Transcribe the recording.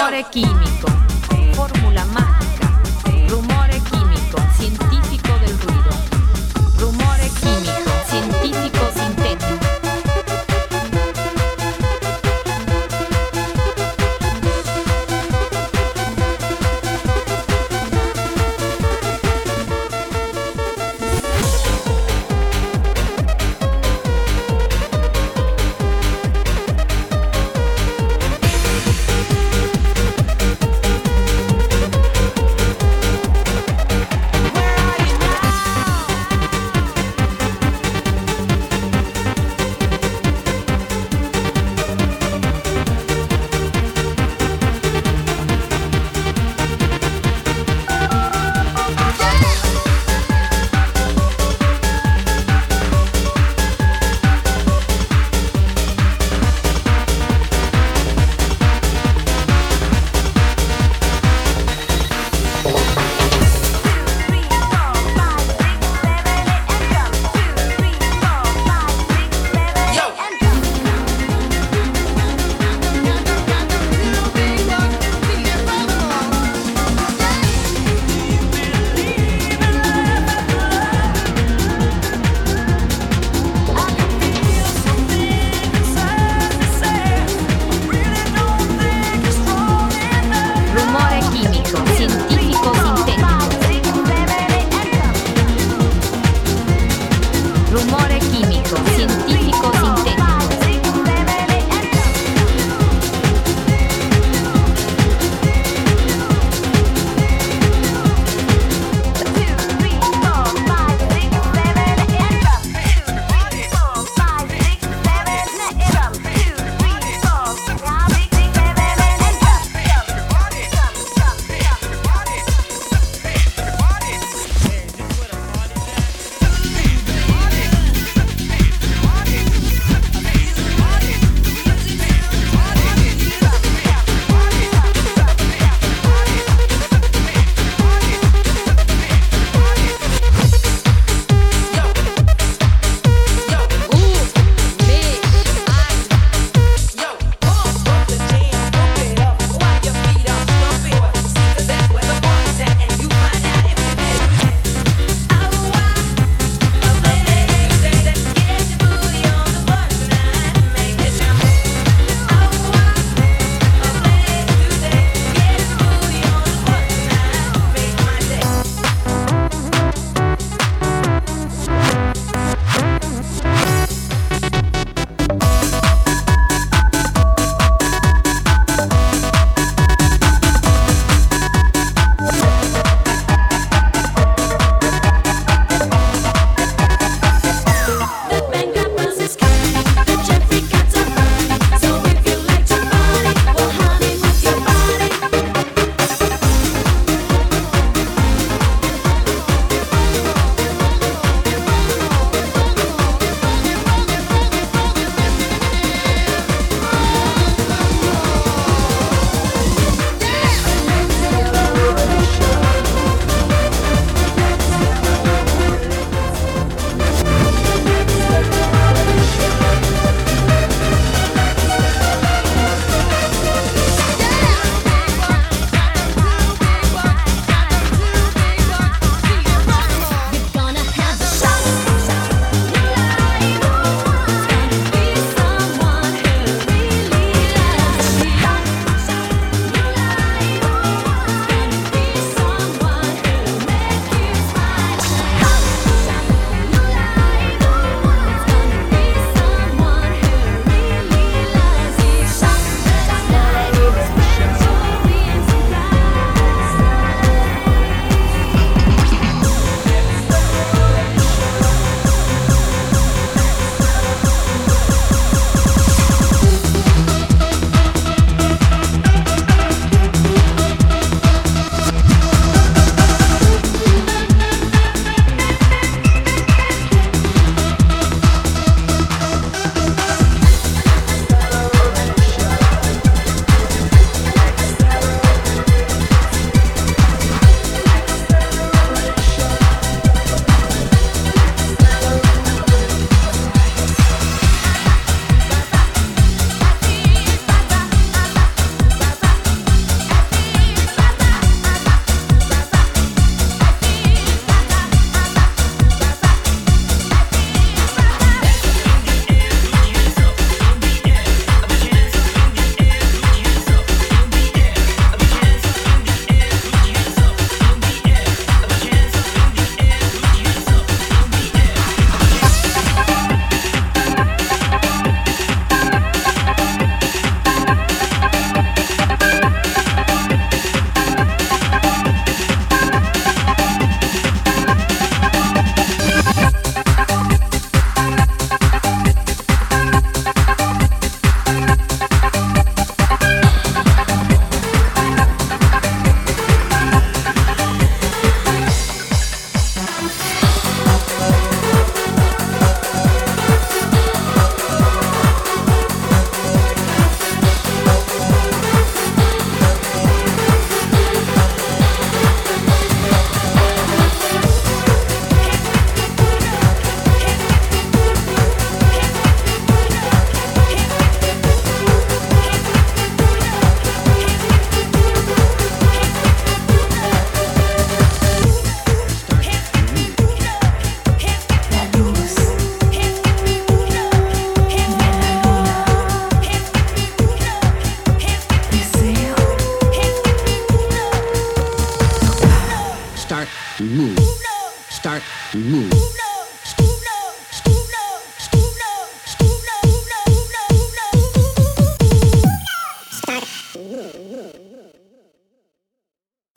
Amore químico, fórmula más. Start, move, start, move.